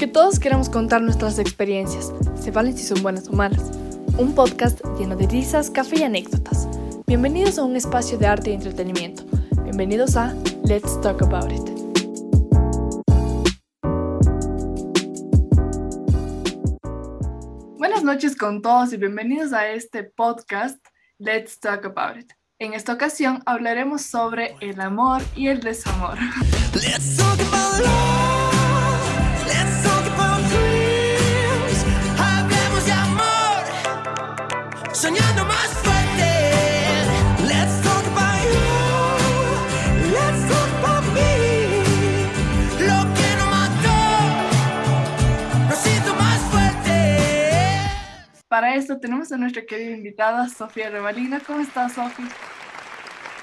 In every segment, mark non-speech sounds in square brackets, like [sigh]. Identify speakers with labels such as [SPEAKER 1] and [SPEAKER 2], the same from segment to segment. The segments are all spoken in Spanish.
[SPEAKER 1] Porque todos queremos contar nuestras experiencias, se valen si son buenas o malas. Un podcast lleno de risas, café y anécdotas. Bienvenidos a un espacio de arte y entretenimiento. Bienvenidos a Let's Talk About It. Buenas noches con todos y bienvenidos a este podcast Let's Talk About It. En esta ocasión hablaremos sobre el amor y el desamor. Let's talk about Soñando más fuerte. Let's talk about you. Let's talk about me. Lo que no mató. Nos hizo más fuerte. Para esto tenemos a nuestra querida invitada Sofía Revalina. ¿Cómo estás, Sofía?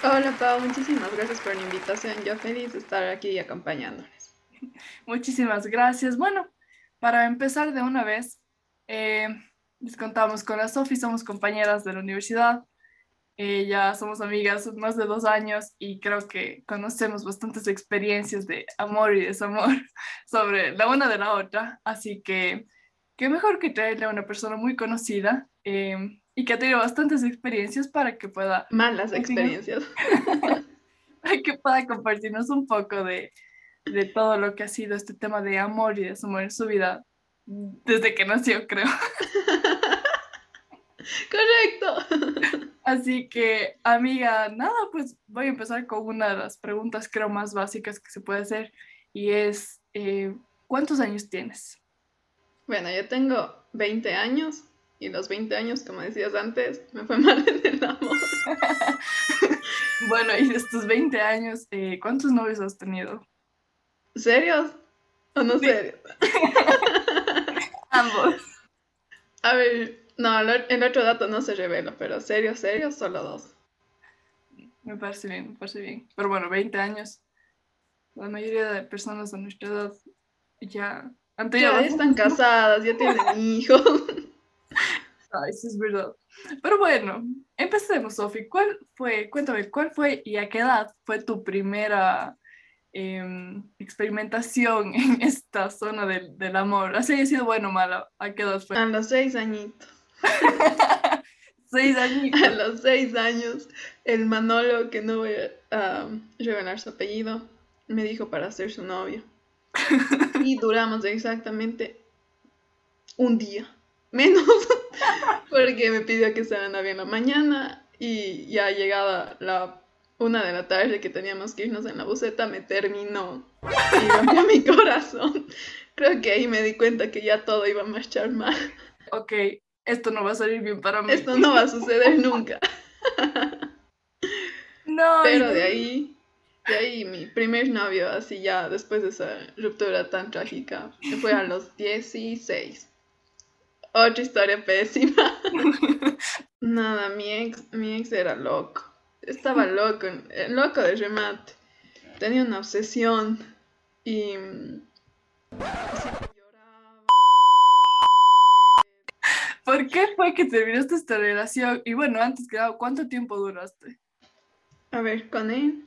[SPEAKER 2] Hola Pau, muchísimas gracias por la invitación. Yo feliz de estar aquí acompañándoles.
[SPEAKER 1] Muchísimas gracias. Bueno, para empezar de una vez, eh, les contamos con la Sofi, somos compañeras de la universidad, eh, ya somos amigas más de dos años y creo que conocemos bastantes experiencias de amor y desamor [laughs] sobre la una de la otra, así que qué mejor que traerle a una persona muy conocida. Eh, y que ha tenido bastantes experiencias para que pueda...
[SPEAKER 2] Malas experiencias. [laughs]
[SPEAKER 1] para que pueda compartirnos un poco de, de todo lo que ha sido este tema de amor y desamor en su vida desde que nació, creo. [laughs]
[SPEAKER 2] Correcto.
[SPEAKER 1] Así que, amiga, nada, pues voy a empezar con una de las preguntas creo más básicas que se puede hacer y es, eh, ¿cuántos años tienes?
[SPEAKER 2] Bueno, yo tengo 20 años y los 20 años, como decías antes, me fue mal en el amor. [laughs]
[SPEAKER 1] bueno, y de estos 20 años, eh, ¿cuántos novios has tenido?
[SPEAKER 2] ¿Serios o no serios? [laughs]
[SPEAKER 1] Ambos.
[SPEAKER 2] A ver, no, el otro dato no se revela, pero serios, serios, solo dos.
[SPEAKER 1] Me parece bien, me parece bien. Pero bueno, 20 años. La mayoría de personas de nuestra edad ya
[SPEAKER 2] han tenido... Ya están casadas, ya tienen [laughs] hijos.
[SPEAKER 1] Ay, sí es verdad. Pero bueno, empecemos, Sofi. ¿Cuál fue, cuéntame, cuál fue y a qué edad fue tu primera em, experimentación en [laughs] esta zona del, del amor? ¿Así haya sido bueno o malo? ¿A qué edad fue?
[SPEAKER 2] A los seis añitos. [laughs]
[SPEAKER 1] seis añitos.
[SPEAKER 2] A los seis años, el Manolo, que no voy a revelar su apellido, me dijo para ser su novio. [laughs] y duramos exactamente un día menos [laughs] porque me pidió que se novia en la mañana y ya llegada la una de la tarde que teníamos que irnos en la buseta me terminó y rompió mi corazón. Creo que ahí me di cuenta que ya todo iba a marchar mal.
[SPEAKER 1] Ok, esto no va a salir bien para mí.
[SPEAKER 2] Esto no va a suceder [laughs] nunca.
[SPEAKER 1] No.
[SPEAKER 2] Pero de ahí, de ahí mi primer novio, así ya después de esa ruptura tan trágica, fue a los 16. Otra historia pésima. [laughs] Nada, mi ex, mi ex era loco. Estaba loco, eh, loco de remate. Tenía una obsesión y...
[SPEAKER 1] ¿Por qué fue que terminaste esta relación? Y bueno, antes que nada, ¿cuánto tiempo duraste?
[SPEAKER 2] A ver, con él.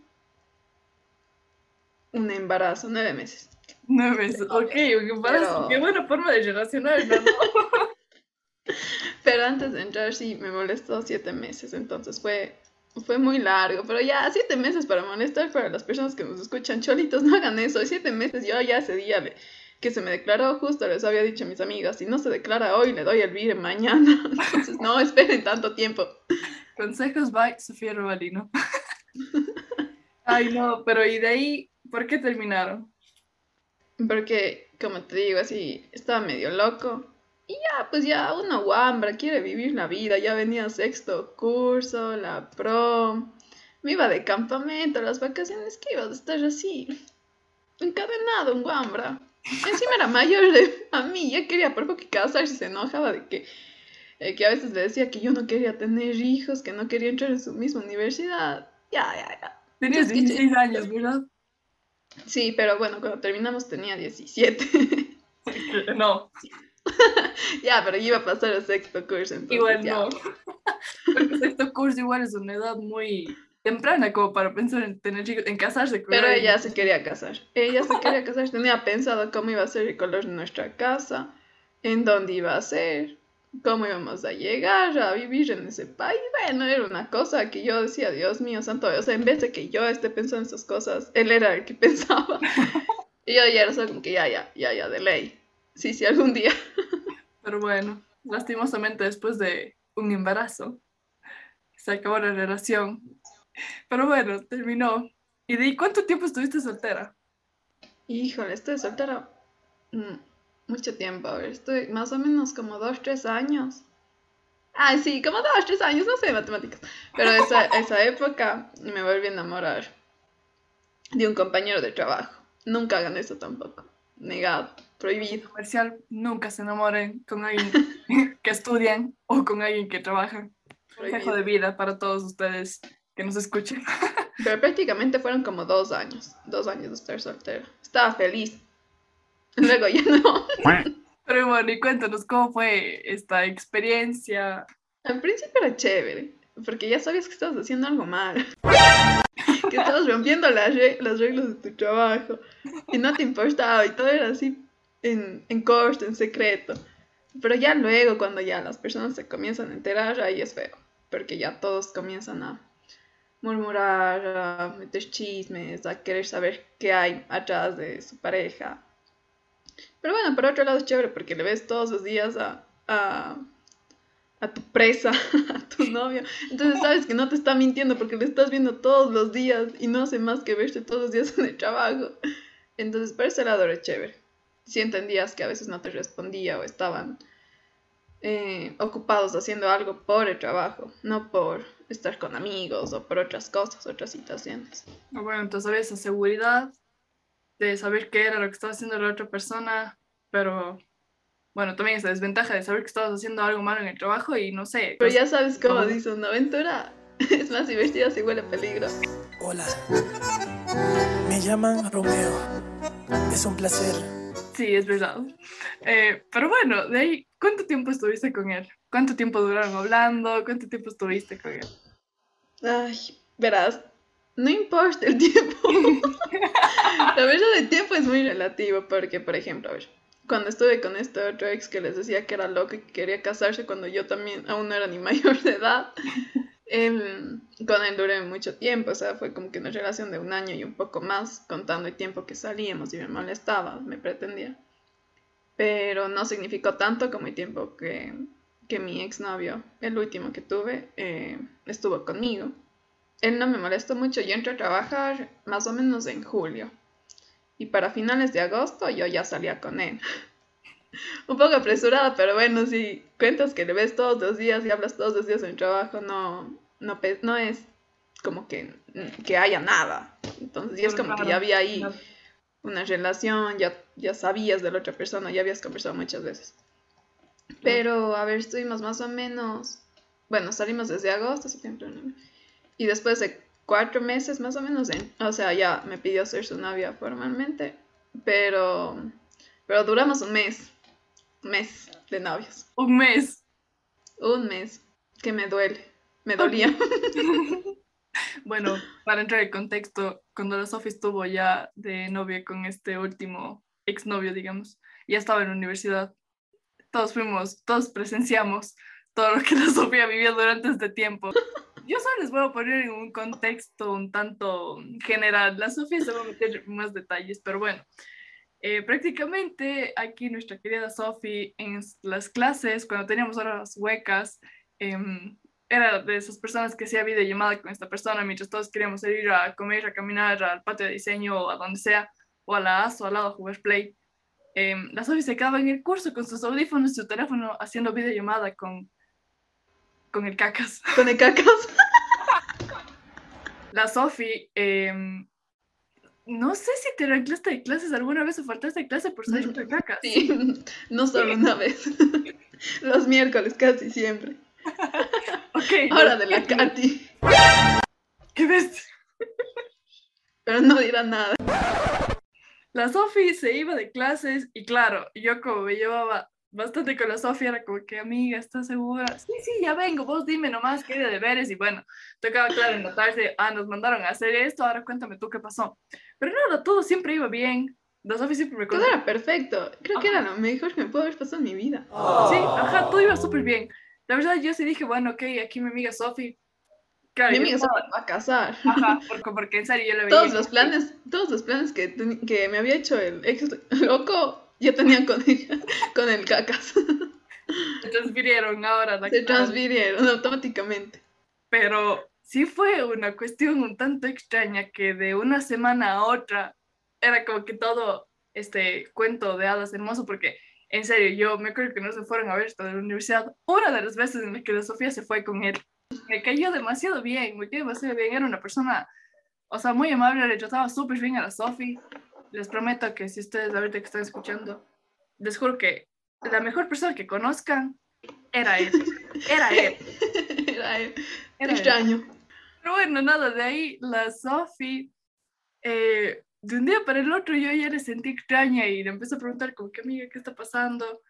[SPEAKER 2] Un embarazo, nueve meses.
[SPEAKER 1] Nueve meses, ok, un embarazo. Qué buena forma de relacionar, ¿no? [laughs]
[SPEAKER 2] Pero antes de entrar sí me molestó siete meses, entonces fue, fue muy largo. Pero ya, siete meses para molestar para las personas que nos escuchan, cholitos, no hagan eso. Siete meses, yo ya ese día que se me declaró, justo les había dicho a mis amigas, si no se declara hoy, le doy el vire mañana. [laughs] Entonces, no esperen tanto tiempo.
[SPEAKER 1] Consejos by Sofía Robalino. [laughs] Ay, no, pero ¿y de ahí por qué terminaron?
[SPEAKER 2] Porque, como te digo, así, estaba medio loco y ya, pues ya una guambra quiere vivir la vida. Ya venía sexto curso, la prom. Me iba de campamento, las vacaciones que iba a estar así. Encadenado, un guambra. Encima era mayor de a mí, ya quería por poco que casarse, se enojaba de que, eh, que a veces le decía que yo no quería tener hijos, que no quería entrar en su misma universidad. Ya, ya, ya.
[SPEAKER 1] Tenías 16 años, ¿verdad?
[SPEAKER 2] Sí, pero bueno, cuando terminamos tenía 17. [laughs]
[SPEAKER 1] no. [laughs]
[SPEAKER 2] ya, pero iba a pasar el sexto curso.
[SPEAKER 1] igual no. [laughs] Porque sexto curso igual es una edad muy temprana como para pensar en tener chicos, en casarse.
[SPEAKER 2] Pero ella se quería casar. Ella se quería casar, [laughs] tenía pensado cómo iba a ser el color de nuestra casa, en dónde iba a ser, cómo íbamos a llegar a vivir en ese país. Bueno, era una cosa que yo decía, Dios mío, santo, o sea, en vez de que yo esté pensando en esas cosas, él era el que [laughs] pensaba. y yo ya era solo como que ya, ya, ya, ya, de ley. Sí, sí, algún día. [laughs]
[SPEAKER 1] Pero bueno, lastimosamente después de un embarazo, se acabó la relación. Pero bueno, terminó. ¿Y de cuánto tiempo estuviste soltera?
[SPEAKER 2] Híjole, estoy soltera mm, mucho tiempo. A ver, estoy más o menos como dos, tres años. Ah, sí, como dos, tres años, no sé matemáticas. Pero esa, [laughs] esa época me volví a enamorar de un compañero de trabajo. Nunca hagan eso tampoco. Negado, prohibido.
[SPEAKER 1] Comercial, nunca se enamoren con alguien [laughs] que estudian o con alguien que trabaja. Consejo de vida para todos ustedes que nos escuchen. [laughs]
[SPEAKER 2] Pero prácticamente fueron como dos años, dos años de estar soltera. Estaba feliz. [laughs] Luego ya no.
[SPEAKER 1] Pero bueno, y cuéntanos cómo fue esta experiencia.
[SPEAKER 2] Al principio era chévere, porque ya sabías que estabas haciendo algo mal. [laughs] que estabas rompiendo las, las reglas de tu trabajo y no te importaba y todo era así en, en corto, en secreto. Pero ya luego, cuando ya las personas se comienzan a enterar, ahí es feo, porque ya todos comienzan a murmurar, a meter chismes, a querer saber qué hay atrás de su pareja. Pero bueno, por otro lado es chévere porque le ves todos los días a, a, a tu presa, [laughs] a tu novio. Entonces sabes que no te está mintiendo porque le estás viendo todos los días y no hace más que verte todos los días en el trabajo. Entonces por ese lado era chévere si entendías que a veces no te respondía o estaban eh, ocupados haciendo algo por el trabajo, no por estar con amigos o por otras cosas, otras situaciones.
[SPEAKER 1] Ah, bueno, entonces había esa seguridad de saber qué era lo que estaba haciendo la otra persona, pero bueno, también esa desventaja de saber que estabas haciendo algo malo en el trabajo y no sé.
[SPEAKER 2] Pero ya sabes cómo dice una aventura. [laughs] Es más divertida si huele peligro.
[SPEAKER 3] Hola, me llaman Romeo. Es un placer
[SPEAKER 1] Sí, es verdad. Eh, pero bueno, de ahí, ¿cuánto tiempo estuviste con él? ¿Cuánto tiempo duraron hablando? ¿Cuánto tiempo estuviste con él?
[SPEAKER 2] Ay, verás, no importa el tiempo. [laughs] La verdad, el tiempo es muy relativo porque, por ejemplo, a ver, cuando estuve con este otro ex que les decía que era loco y que quería casarse cuando yo también aún no era ni [laughs] mayor de edad, Em, con él duré mucho tiempo, o sea, fue como que una relación de un año y un poco más, contando el tiempo que salíamos y me molestaba, me pretendía. Pero no significó tanto como el tiempo que, que mi exnovio, el último que tuve, eh, estuvo conmigo. Él no me molestó mucho, yo entré a trabajar más o menos en julio. Y para finales de agosto yo ya salía con él. [laughs] un poco apresurada, pero bueno, si cuentas que le ves todos los días y hablas todos los días en el trabajo, no, no, no es como que, que haya nada. Entonces, ya es como que ya había ahí una relación, ya, ya sabías de la otra persona, ya habías conversado muchas veces. Pero, a ver, estuvimos más o menos, bueno, salimos desde agosto, septiembre, y después de cuatro meses más o menos, o sea, ya me pidió ser su novia formalmente, pero, pero duramos un mes mes de novios.
[SPEAKER 1] Un mes.
[SPEAKER 2] Un mes. Que me duele. Me dolía. [laughs]
[SPEAKER 1] bueno, para entrar en contexto, cuando la Sofía estuvo ya de novia con este último exnovio, digamos, ya estaba en la universidad. Todos fuimos, todos presenciamos todo lo que la [laughs] Sofía vivió durante este tiempo. Yo solo les voy a poner en un contexto un tanto general. La Sofía se va a meter más detalles, pero bueno, eh, prácticamente aquí nuestra querida Sophie en las clases, cuando teníamos horas huecas, em, era de esas personas que hacía videollamada con esta persona mientras todos queríamos ir a comer, a caminar al patio de diseño o a donde sea, o a la ASO al lado a jugar Play. Em, la Sophie se quedaba en el curso con sus audífonos y su teléfono haciendo videollamada con, con el cacas. [laughs]
[SPEAKER 2] Con el cacas.
[SPEAKER 1] la Sophie em, no sé si te clase de clases alguna vez o faltaste de clase por salir de [laughs] caca.
[SPEAKER 2] Sí, no solo una vez. [laughs] Los miércoles casi siempre.
[SPEAKER 1] ok.
[SPEAKER 2] Ahora de la Katy.
[SPEAKER 1] ¿Qué ves?
[SPEAKER 2] Pero no dirá nada.
[SPEAKER 1] La Sofi se iba de clases y claro, yo como me llevaba bastante con la Sofía, era como que, amiga, ¿estás segura? Sí, sí, ya vengo, vos dime nomás qué de deberes, y bueno, tocaba, claro, en la tarde, ah, nos mandaron a hacer esto, ahora cuéntame tú qué pasó. Pero no, todo siempre iba bien, la Sofía siempre me
[SPEAKER 2] Todo era perfecto, creo que era lo mejor que me pudo haber pasado en mi vida.
[SPEAKER 1] Sí, ajá, todo iba súper bien. La verdad, yo sí dije, bueno, ok, aquí mi amiga Sofía
[SPEAKER 2] mi amiga se va a casar.
[SPEAKER 1] Ajá, [laughs] porque, porque en serio yo le veía.
[SPEAKER 2] Todos los planes, todos los planes que, que me había hecho el ex [laughs] loco, ya tenía con ella, [laughs] con el cacas.
[SPEAKER 1] Se transfirieron ahora.
[SPEAKER 2] Se transfirieron automáticamente.
[SPEAKER 1] Pero sí fue una cuestión un tanto extraña que de una semana a otra era como que todo este cuento de hadas hermoso porque en serio yo me acuerdo que no se fueron a ver hasta la universidad una de las veces en las que la Sofía se fue con él me cayó demasiado bien, me cayó demasiado bien. Era una persona, o sea, muy amable, le trataba súper bien a la Sofi. Les prometo que si ustedes ahorita que están escuchando, les juro que la mejor persona que conozcan era él. Era él. [laughs]
[SPEAKER 2] era él. Era Extraño.
[SPEAKER 1] Pero bueno, nada, de ahí la Sofi, eh, de un día para el otro yo ya le sentí extraña y le empecé a preguntar como que amiga, ¿qué está pasando?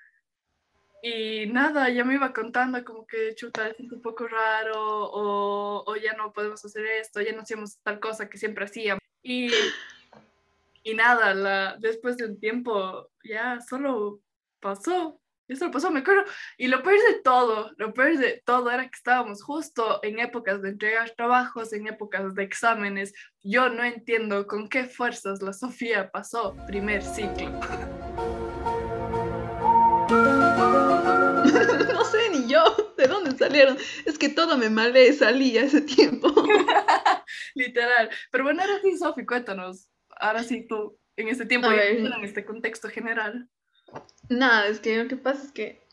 [SPEAKER 1] Y nada, ya me iba contando como que chuta, es un poco raro o, o, ya no podemos hacer esto, ya no hacemos tal cosa que siempre hacíamos. Y, y nada, la, después de un tiempo ya solo pasó. Eso lo pasó, me acuerdo. Y lo peor de todo, lo peor de todo era que estábamos justo en épocas de entregar trabajos, en épocas de exámenes. Yo no entiendo con qué fuerzas la Sofía pasó primer ciclo.
[SPEAKER 2] Dónde salieron. Es que todo me malé, salía ese tiempo. [laughs]
[SPEAKER 1] Literal. Pero bueno, ahora sí, Sofi, cuéntanos. Ahora sí, tú, en este tiempo, en este contexto general.
[SPEAKER 2] Nada, es que lo que pasa es que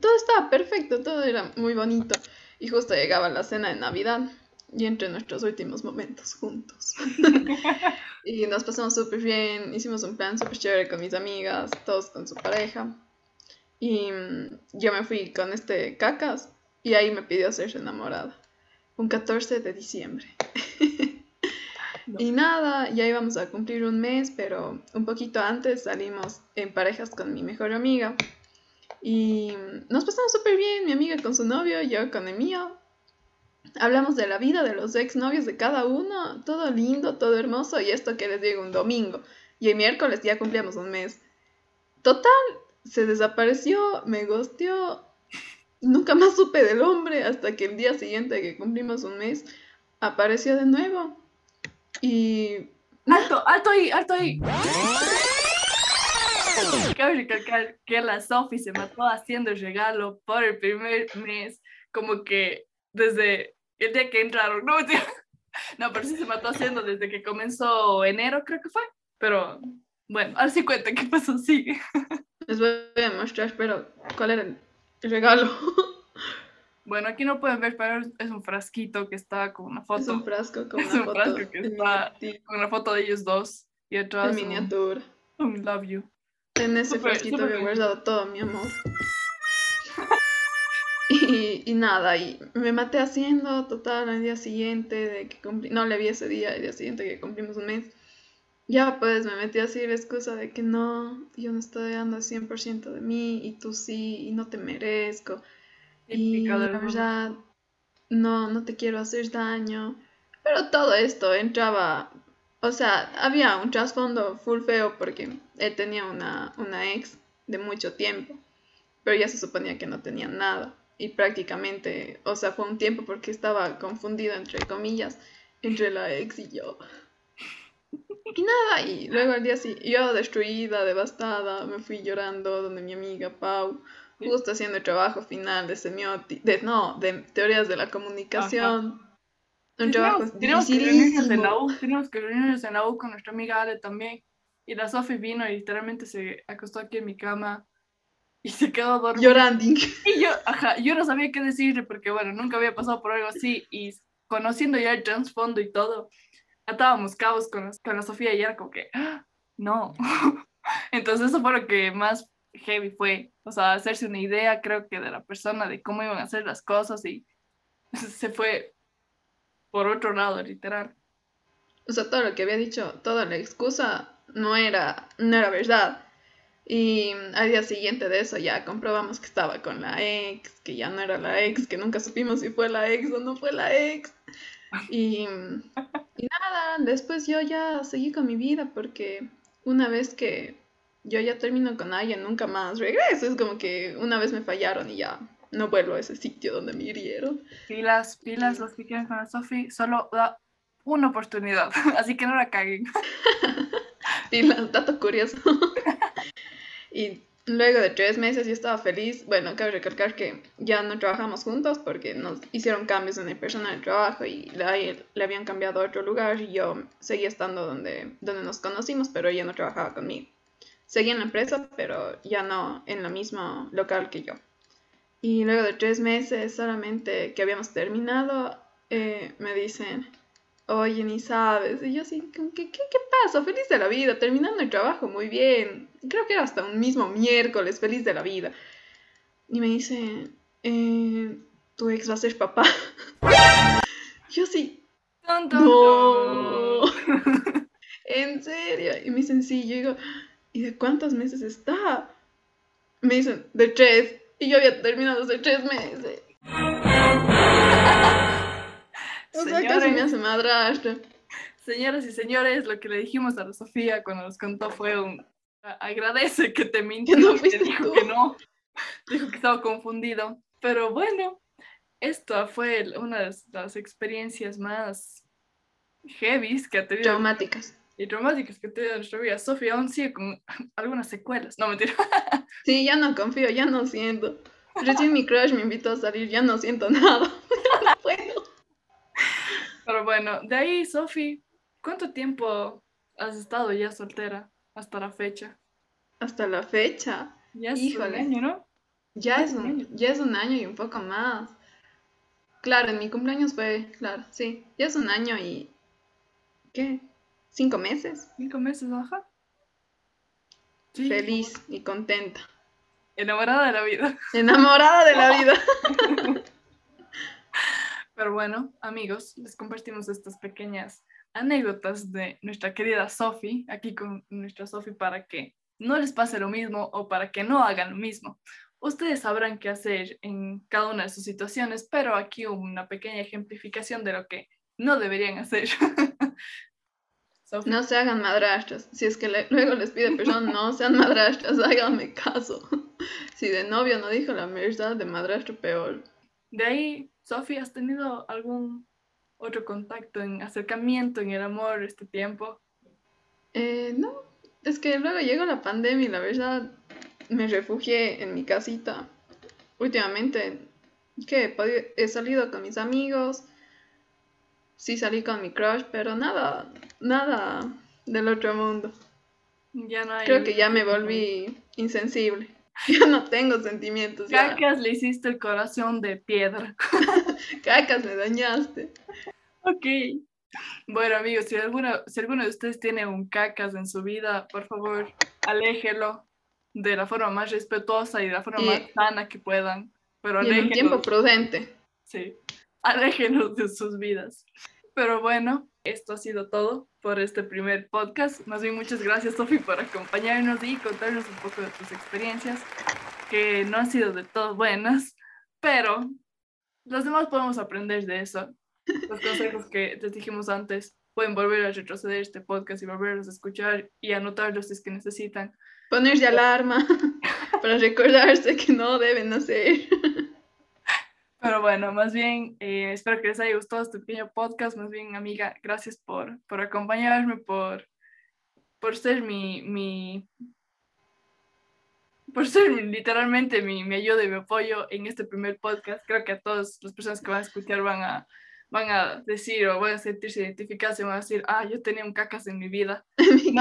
[SPEAKER 2] todo estaba perfecto, todo era muy bonito. Y justo llegaba la cena de Navidad y entre nuestros últimos momentos juntos. [laughs] y nos pasamos súper bien, hicimos un plan súper chévere con mis amigas, todos con su pareja. Y mm, yo me fui con este cacas y ahí me pidió ser enamorada. Un 14 de diciembre. [laughs] Y nada, ya íbamos a cumplir un mes, pero un poquito antes salimos en parejas con mi mejor amiga. Y mm, nos pasamos súper bien, mi amiga con su novio, yo con el mío. Hablamos de la vida de los exnovios de cada uno, todo lindo, todo hermoso, y esto que les digo un domingo. Y el miércoles ya cumplíamos un mes. Total, se desapareció, me gosteó. Nunca más supe del hombre hasta que el día siguiente que cumplimos un mes apareció de nuevo. Y.
[SPEAKER 1] Alto, alto ahí, alto ahí. Cabe recalcar que la Sophie se mató haciendo el regalo por el primer mes, como que desde el día que entraron. No, [laughs] no, pero sí se mató haciendo desde que comenzó enero, creo que fue. Pero bueno, ahora sí cuenta qué pasó, sigue.
[SPEAKER 2] Les voy a mostrar, pero ¿cuál era el regalo? [laughs]
[SPEAKER 1] Bueno, aquí no pueden ver, pero es un frasquito que está con una foto. Es
[SPEAKER 2] un frasco con [laughs]
[SPEAKER 1] una foto. Es un frasco que está con una foto de ellos dos. Y atrás.
[SPEAKER 2] En miniatura.
[SPEAKER 1] Un, love you.
[SPEAKER 2] En ese frasquito me he guardado todo mi amor. [laughs] y, y, nada, y me maté haciendo total al día siguiente de que cumplí. No le vi ese día, el día siguiente que cumplimos un mes ya pues me metí así la excusa de que no, yo no estoy dando el 100% de mí y tú sí, y no te merezco. Y la verdad, no, no te quiero hacer daño. Pero todo esto entraba, o sea, había un trasfondo full feo porque él tenía una, una ex de mucho tiempo, pero ya se suponía que no tenía nada. Y prácticamente, o sea, fue un tiempo porque estaba confundido, entre comillas, entre la ex y yo. Y nada, y luego al día siguiente, yo destruida, devastada, me fui llorando donde mi amiga Pau, justo haciendo el trabajo final de semiótica, de, no, de teorías de la comunicación.
[SPEAKER 1] Un trabajo tenemos que reunirnos en la U, tenemos que reunirnos en la U con nuestra amiga Ale también. Y la Sofi vino y literalmente se acostó aquí en mi cama y se quedó dormida.
[SPEAKER 2] Llorando.
[SPEAKER 1] Y yo, ajá, yo no sabía qué decirle porque, bueno, nunca había pasado por algo así y conociendo ya el trasfondo y todo, atábamos cabos con, con la Sofía y era como que, ¡Ah! no. [laughs] Entonces eso fue lo que más heavy fue, o sea, hacerse una idea, creo que de la persona, de cómo iban a hacer las cosas y [laughs] se fue por otro lado, literal.
[SPEAKER 2] O sea, todo lo que había dicho, toda la excusa no era, no era verdad. Y al día siguiente de eso ya comprobamos que estaba con la ex, que ya no era la ex, que nunca supimos si fue la ex o no fue la ex. Y, y nada, después yo ya seguí con mi vida porque una vez que yo ya termino con alguien, nunca más regreso. Es como que una vez me fallaron y ya no vuelvo a ese sitio donde me hirieron.
[SPEAKER 1] Pilas, pilas, los que quieren con la Sofi, solo da una oportunidad, [laughs] así que no la caguen. [laughs]
[SPEAKER 2] pilas, dato curioso. [laughs] y luego de tres meses yo estaba feliz. Bueno, cabe recalcar que ya no trabajamos juntos porque nos hicieron cambios en el personal de trabajo y le, habían cambiado a otro lugar y yo seguía estando donde, donde nos conocimos, pero ella no trabajaba conmigo. Seguía en la empresa, pero ya no en el mismo local que yo. Y luego de tres meses solamente que habíamos terminado, eh, me dicen, oye, ni sabes. Y yo así, ¿qué, qué, qué pasa? Feliz de la vida, terminando el trabajo muy bien. Creo que era hasta un mismo miércoles, feliz de la vida. Y me dicen, eh, tu ex va a ser papá. [laughs] yo sí. no. [laughs] en serio. Y me dicen, sí, yo digo, ¿y de cuántos meses está? Me dicen, de tres. Y yo había terminado hace tres meses. O sea, casi me hace madrastra.
[SPEAKER 1] Señoras y señores, lo que le dijimos a la Sofía cuando nos contó fue un agradece que te [laughs] mintió, no que dijo que no, dijo que estaba confundido. Pero bueno, esta fue una de las experiencias más heavy que ha tenido.
[SPEAKER 2] Traumáticas
[SPEAKER 1] y traumáticas que tiene nuestra vida. Sofía aún sigue con algunas secuelas. No, mentira. [laughs]
[SPEAKER 2] Sí, ya no confío, ya no siento. Recién mi crush me invitó a salir, ya no siento nada. [laughs]
[SPEAKER 1] Pero bueno, de ahí, Sofía, ¿cuánto tiempo has estado ya soltera hasta la fecha?
[SPEAKER 2] Hasta la fecha.
[SPEAKER 1] Ya es un año, ¿no?
[SPEAKER 2] Ya es un, ya es un año y un poco más. Claro, en mi cumpleaños fue, claro, sí. Ya es un año y... ¿Qué? Cinco meses.
[SPEAKER 1] Cinco meses, ajá.
[SPEAKER 2] Feliz y contenta.
[SPEAKER 1] Enamorada de la vida.
[SPEAKER 2] Enamorada de la vida. [laughs]
[SPEAKER 1] Pero bueno, amigos, les compartimos estas pequeñas anécdotas de nuestra querida Sophie, aquí con nuestra Sophie, para que no les pase lo mismo o para que no hagan lo mismo. Ustedes sabrán qué hacer en cada una de sus situaciones, pero aquí una pequeña ejemplificación de lo que no deberían hacer. [laughs]
[SPEAKER 2] No se hagan madrastras. Si es que luego les pide perdón, no sean madrastras, háganme caso. [laughs] Si de novio no dijo la verdad, de madrastro peor.
[SPEAKER 1] De ahí, Sofía, ¿has tenido algún otro contacto en acercamiento en el amor este tiempo?
[SPEAKER 2] Eh, no, es que luego llegó la pandemia y la verdad me refugié en mi casita. Últimamente, que he salido con mis amigos, sí salí con mi crush, pero nada, nada del otro mundo.
[SPEAKER 1] Ya no hay
[SPEAKER 2] Creo que ya me volví insensible. [laughs] Ya no tengo sentimientos.
[SPEAKER 1] Cacas le hiciste el corazón de piedra. [laughs]
[SPEAKER 2] Cacas me dañaste.
[SPEAKER 1] Ok. Bueno, amigos, si alguno, si alguno de ustedes tiene un cacas en su vida, por favor, aléjelo de la forma más respetuosa y de la forma más sana que puedan. Pero
[SPEAKER 2] y en un tiempo prudente.
[SPEAKER 1] Sí, [laughs] aléjenos de sus vidas. Pero bueno, esto ha sido todo por este primer podcast. Más bien, muchas gracias, Sofi, por acompañarnos y contarnos un poco de tus experiencias, que no han sido de todo buenas, pero los demás podemos aprender de eso. Los consejos que les dijimos antes pueden volver a retroceder este podcast y volverlos a escuchar y anotarlos si es que necesitan.
[SPEAKER 2] Ponerse alarma [laughs] para recordarse que no deben hacer.
[SPEAKER 1] Pero bueno, más bien, eh, espero que les haya gustado este pequeño podcast. Más bien, amiga, gracias por, por acompañarme, por, por ser mi, mi, por ser literalmente mi, mi ayuda y mi apoyo en este primer podcast. Creo que a todas las personas que van a escuchar van a, van a decir o van a sentirse identificadas y van a decir, ah, yo tenía un cacas en mi vida. [laughs] Así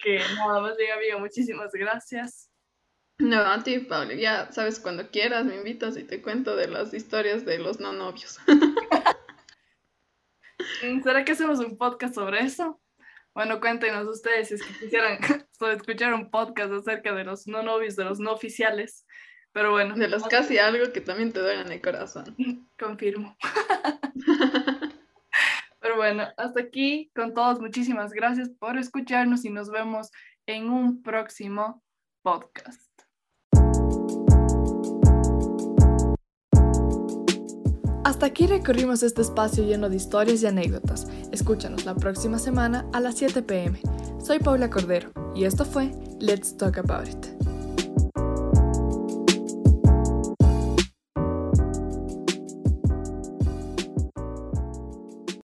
[SPEAKER 1] que nada más bien, amiga, muchísimas gracias.
[SPEAKER 2] No, a ti, Pablo, ya sabes, cuando quieras me invitas y te cuento de las historias de los no novios. [laughs]
[SPEAKER 1] ¿Será que hacemos un podcast sobre eso? Bueno, cuéntenos ustedes si es que quisieran [laughs] escuchar un podcast acerca de los no novios, de los no oficiales. Pero bueno.
[SPEAKER 2] De los casi algo que también te duelen el corazón. [laughs]
[SPEAKER 1] Confirmo. Pero bueno, hasta aquí con todos. Muchísimas gracias por escucharnos y nos vemos en un próximo podcast. Hasta aquí recorrimos este espacio lleno de historias y anécdotas. Escúchanos la próxima semana a las 7 pm. Soy Paula Cordero y esto fue Let's Talk About It.